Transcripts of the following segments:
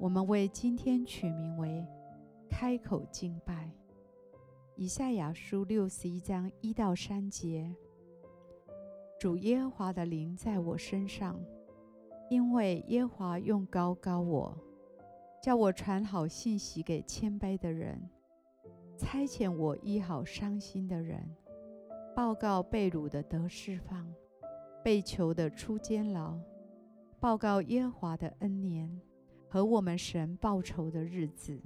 我们为今天取名为“开口敬拜”。以赛亚书六十一章一到三节：主耶和华的灵在我身上，因为耶和华用膏膏我，叫我传好信息给谦卑的人，差遣我医好伤心的人，报告被掳的得释放，被囚的出监牢，报告耶和华的恩年。和我们神报仇的日子，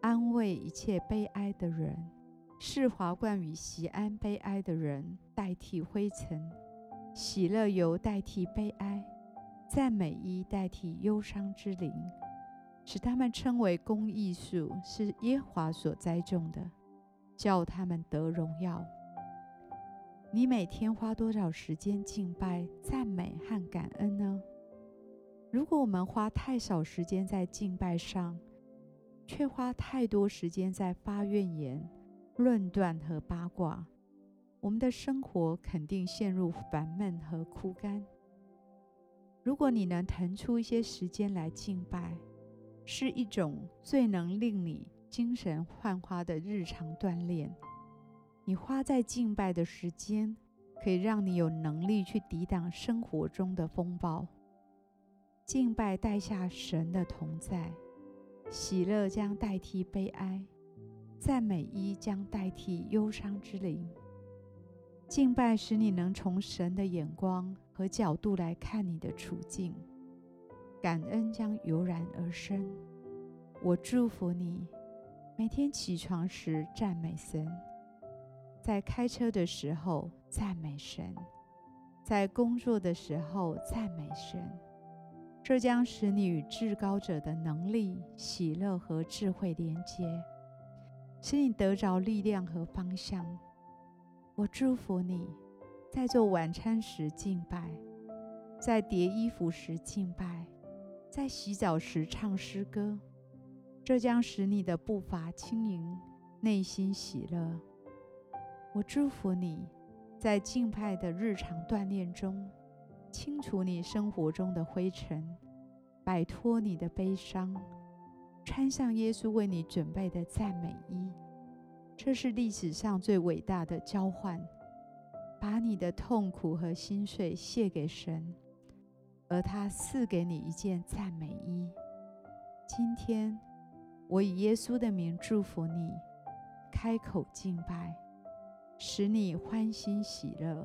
安慰一切悲哀的人，使华冠与锡安悲哀的人代替灰尘，喜乐油代替悲哀，赞美衣代替忧伤之灵，使他们称为公义树，是耶和华所栽种的，叫他们得荣耀。你每天花多少时间敬拜、赞美和感恩呢？如果我们花太少时间在敬拜上，却花太多时间在发怨言、论断和八卦，我们的生活肯定陷入烦闷和枯干。如果你能腾出一些时间来敬拜，是一种最能令你精神焕发的日常锻炼。你花在敬拜的时间，可以让你有能力去抵挡生活中的风暴。敬拜带下神的同在，喜乐将代替悲哀，赞美一将代替忧伤之灵。敬拜使你能从神的眼光和角度来看你的处境，感恩将油然而生。我祝福你，每天起床时赞美神，在开车的时候赞美神，在工作的时候赞美神。这将使你与至高者的能力、喜乐和智慧连接，使你得着力量和方向。我祝福你，在做晚餐时敬拜，在叠衣服时敬拜，在洗澡时唱诗歌。这将使你的步伐轻盈，内心喜乐。我祝福你，在敬拜的日常锻炼中。清除你生活中的灰尘，摆脱你的悲伤，穿上耶稣为你准备的赞美衣。这是历史上最伟大的交换。把你的痛苦和心碎献给神，而他赐给你一件赞美衣。今天，我以耶稣的名祝福你，开口敬拜，使你欢欣喜乐。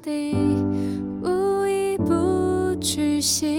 地无一不举行